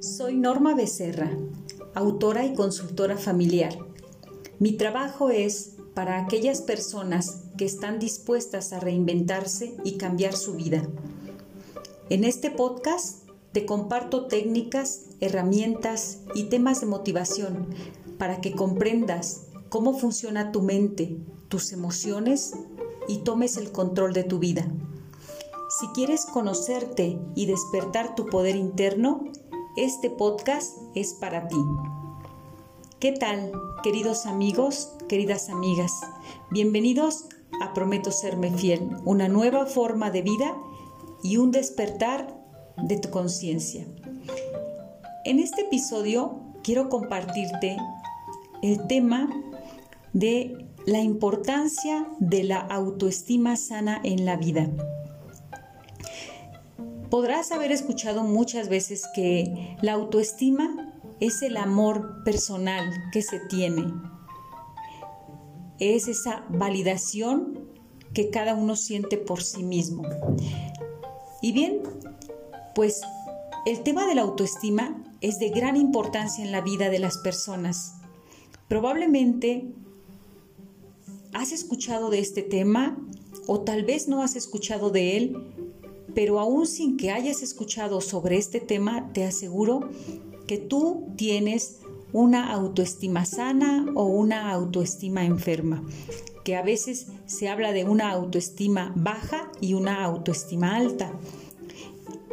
Soy Norma Becerra, autora y consultora familiar. Mi trabajo es para aquellas personas que están dispuestas a reinventarse y cambiar su vida. En este podcast te comparto técnicas, herramientas y temas de motivación para que comprendas cómo funciona tu mente, tus emociones y tomes el control de tu vida. Si quieres conocerte y despertar tu poder interno, este podcast es para ti. ¿Qué tal, queridos amigos, queridas amigas? Bienvenidos a Prometo Serme Fiel, una nueva forma de vida y un despertar de tu conciencia. En este episodio quiero compartirte el tema de la importancia de la autoestima sana en la vida. Podrás haber escuchado muchas veces que la autoestima es el amor personal que se tiene. Es esa validación que cada uno siente por sí mismo. Y bien, pues el tema de la autoestima es de gran importancia en la vida de las personas. Probablemente has escuchado de este tema o tal vez no has escuchado de él, pero aún sin que hayas escuchado sobre este tema, te aseguro que tú tienes una autoestima sana o una autoestima enferma, que a veces se habla de una autoestima baja y una autoestima alta.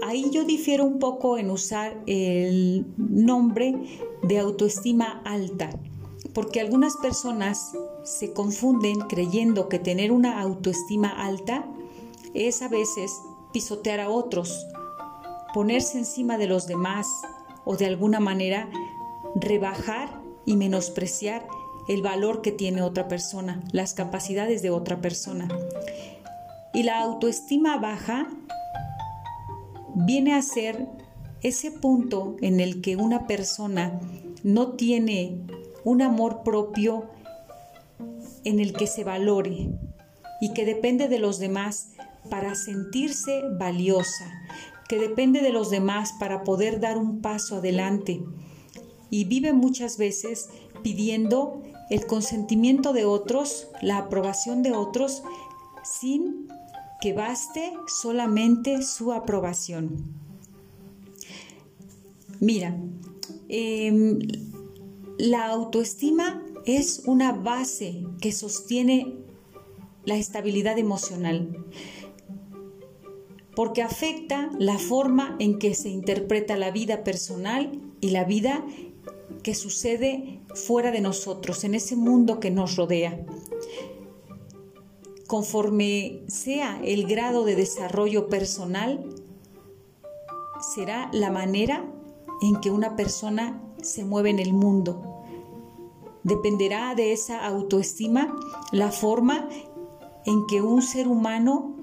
Ahí yo difiero un poco en usar el nombre de autoestima alta, porque algunas personas se confunden creyendo que tener una autoestima alta es a veces pisotear a otros, ponerse encima de los demás o de alguna manera rebajar y menospreciar el valor que tiene otra persona, las capacidades de otra persona. Y la autoestima baja viene a ser ese punto en el que una persona no tiene un amor propio en el que se valore y que depende de los demás para sentirse valiosa, que depende de los demás para poder dar un paso adelante y vive muchas veces pidiendo el consentimiento de otros, la aprobación de otros, sin que baste solamente su aprobación. Mira, em, la autoestima es una base que sostiene la estabilidad emocional porque afecta la forma en que se interpreta la vida personal y la vida que sucede fuera de nosotros, en ese mundo que nos rodea. Conforme sea el grado de desarrollo personal, será la manera en que una persona se mueve en el mundo. Dependerá de esa autoestima la forma en que un ser humano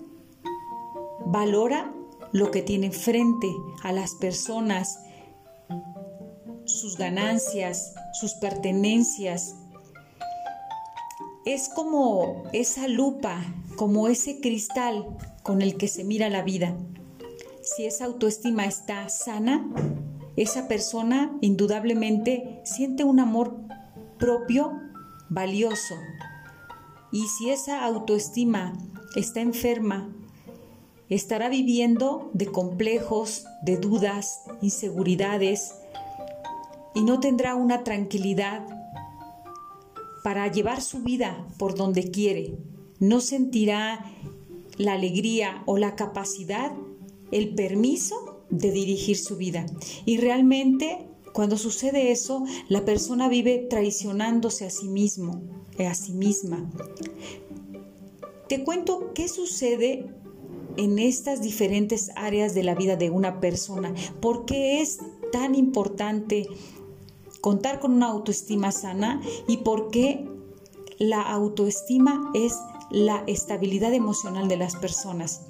valora lo que tiene frente a las personas, sus ganancias, sus pertenencias. Es como esa lupa, como ese cristal con el que se mira la vida. Si esa autoestima está sana, esa persona indudablemente siente un amor propio valioso. Y si esa autoestima está enferma estará viviendo de complejos, de dudas, inseguridades y no tendrá una tranquilidad para llevar su vida por donde quiere. No sentirá la alegría o la capacidad, el permiso de dirigir su vida. Y realmente cuando sucede eso, la persona vive traicionándose a sí mismo, a sí misma. Te cuento qué sucede en estas diferentes áreas de la vida de una persona. ¿Por qué es tan importante contar con una autoestima sana y por qué la autoestima es la estabilidad emocional de las personas?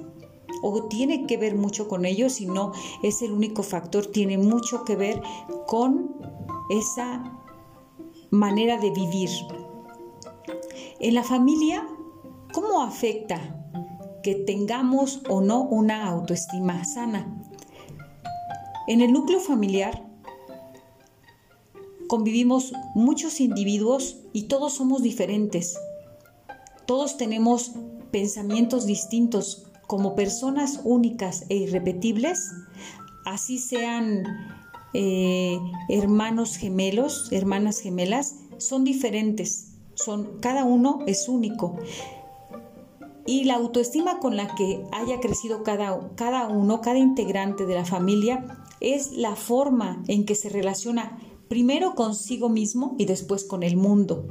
o tiene que ver mucho con ello, si no es el único factor, tiene mucho que ver con esa manera de vivir. En la familia, ¿cómo afecta que tengamos o no una autoestima sana. En el núcleo familiar convivimos muchos individuos y todos somos diferentes. Todos tenemos pensamientos distintos como personas únicas e irrepetibles, así sean eh, hermanos gemelos, hermanas gemelas, son diferentes, son, cada uno es único. Y la autoestima con la que haya crecido cada, cada uno, cada integrante de la familia, es la forma en que se relaciona primero consigo mismo y después con el mundo.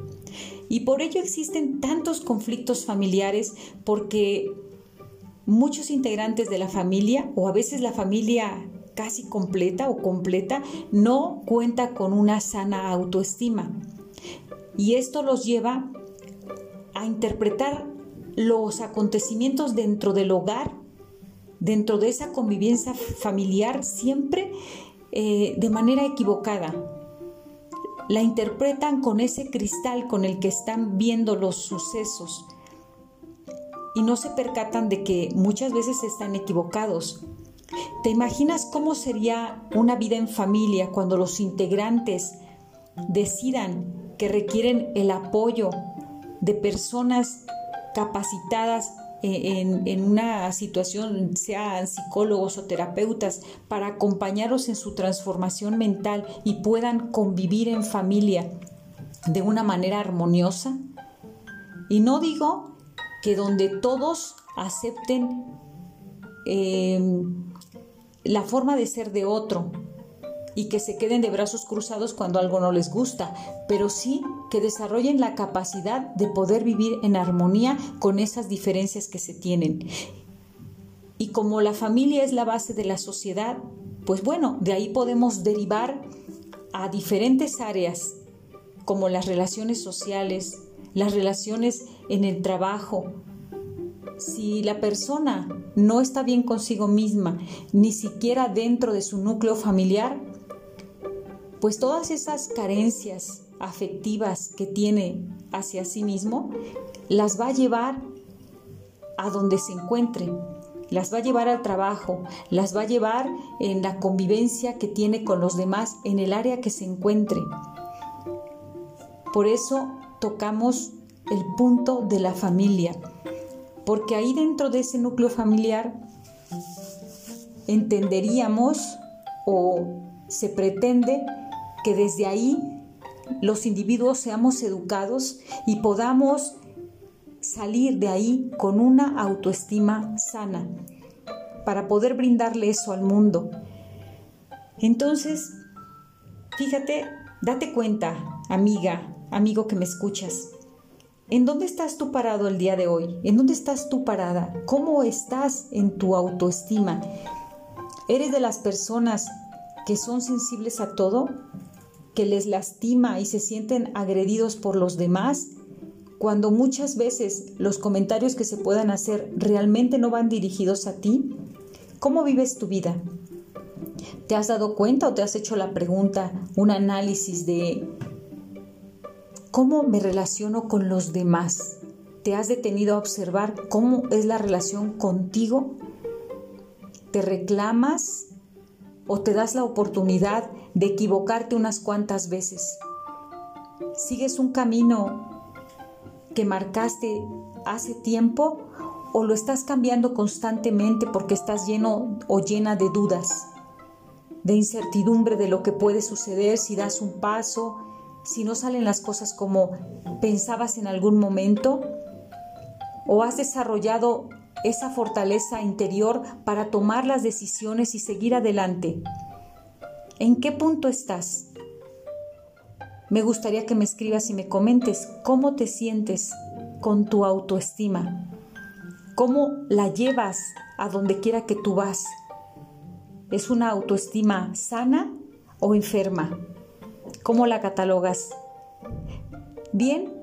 Y por ello existen tantos conflictos familiares porque muchos integrantes de la familia o a veces la familia casi completa o completa no cuenta con una sana autoestima. Y esto los lleva a interpretar los acontecimientos dentro del hogar, dentro de esa convivencia familiar, siempre eh, de manera equivocada. La interpretan con ese cristal con el que están viendo los sucesos y no se percatan de que muchas veces están equivocados. ¿Te imaginas cómo sería una vida en familia cuando los integrantes decidan que requieren el apoyo de personas capacitadas en, una situación, sean psicólogos o terapeutas, para acompañarlos en su transformación mental y puedan convivir en familia de una manera armoniosa? Y no digo que donde todos acepten em, la forma de ser de otro y que se queden de brazos cruzados cuando algo no les gusta, pero sí que desarrollen la capacidad de poder vivir en armonía con esas diferencias que se tienen. Y como la familia es la base de la sociedad, pues bueno, de ahí podemos derivar a diferentes áreas, como las relaciones sociales, las relaciones en el trabajo. Si la persona no está bien consigo misma, ni siquiera dentro de su núcleo familiar, pues todas esas carencias, afectivas que tiene hacia sí mismo, las va a llevar a donde se encuentre, las va a llevar al trabajo, las va a llevar en la convivencia que tiene con los demás en el área que se encuentre. Por eso tocamos el punto de la familia, porque ahí dentro de ese núcleo familiar entenderíamos o se pretende que desde ahí los individuos seamos educados y podamos salir de ahí con una autoestima sana para poder brindarle eso al mundo. Entonces, fíjate, date cuenta, amiga, amigo que me escuchas, ¿en dónde estás tú parado el día de hoy? ¿En dónde estás tú parada? ¿Cómo estás en tu autoestima? ¿Eres de las personas que son sensibles a todo? Que les lastima y se sienten agredidos por los demás, cuando muchas veces los comentarios que se puedan hacer realmente no van dirigidos a ti? ¿Cómo vives tu vida? ¿Te has dado cuenta o te has hecho la pregunta, un análisis de cómo me relaciono con los demás? ¿Te has detenido a observar cómo es la relación contigo? ¿Te reclamas o te das la oportunidad de equivocarte unas cuantas veces. ¿Sigues un camino que marcaste hace tiempo o lo estás cambiando constantemente porque estás lleno o llena de dudas, de incertidumbre de lo que puede suceder si das un paso, si no salen las cosas como pensabas en algún momento? ¿O has desarrollado esa fortaleza interior para tomar las decisiones y seguir adelante? ¿En qué punto estás? Me gustaría que me escribas y me comentes cómo te sientes con tu autoestima, cómo la llevas a donde quiera que tú vas. ¿Es una autoestima sana o enferma? ¿Cómo la catalogas? Bien,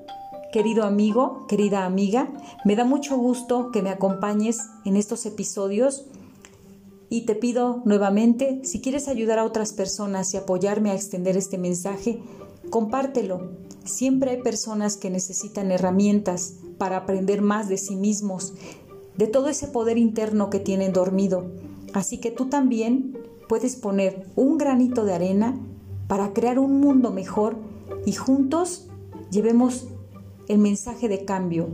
querido amigo, querida amiga, me da mucho gusto que me acompañes en estos episodios y te pido nuevamente, si quieres ayudar a otras personas y apoyarme a extender este mensaje, compártelo. Siempre hay personas que necesitan herramientas para aprender más de sí mismos, de todo ese poder interno que tienen dormido. Así que tú también puedes poner un granito de arena para crear un mundo mejor y juntos llevemos el mensaje de cambio.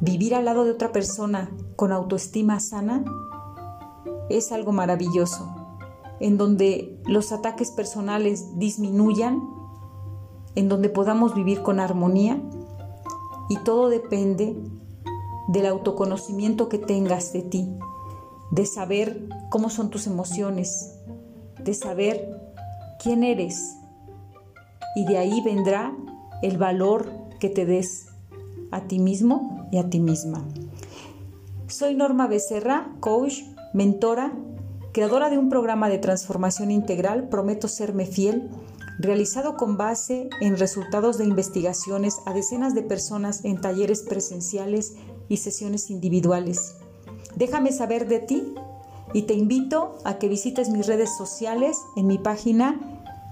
Vivir al lado de otra persona con autoestima sana es algo maravilloso, en donde los ataques personales disminuyan, en donde podamos vivir con armonía y todo depende del autoconocimiento que tengas de ti, de saber cómo son tus emociones, de saber quién eres y de ahí vendrá el valor que te des a ti mismo y a ti misma. Soy Norma Becerra, coach, mentora, creadora de un programa de transformación integral, Prometo Serme Fiel, realizado con base en resultados de investigaciones a decenas de personas en talleres presenciales y sesiones individuales. Déjame saber de ti y te invito a que visites mis redes sociales en mi página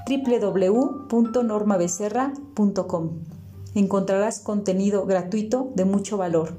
www.normabecerra.com. Encontrarás contenido gratuito de mucho valor.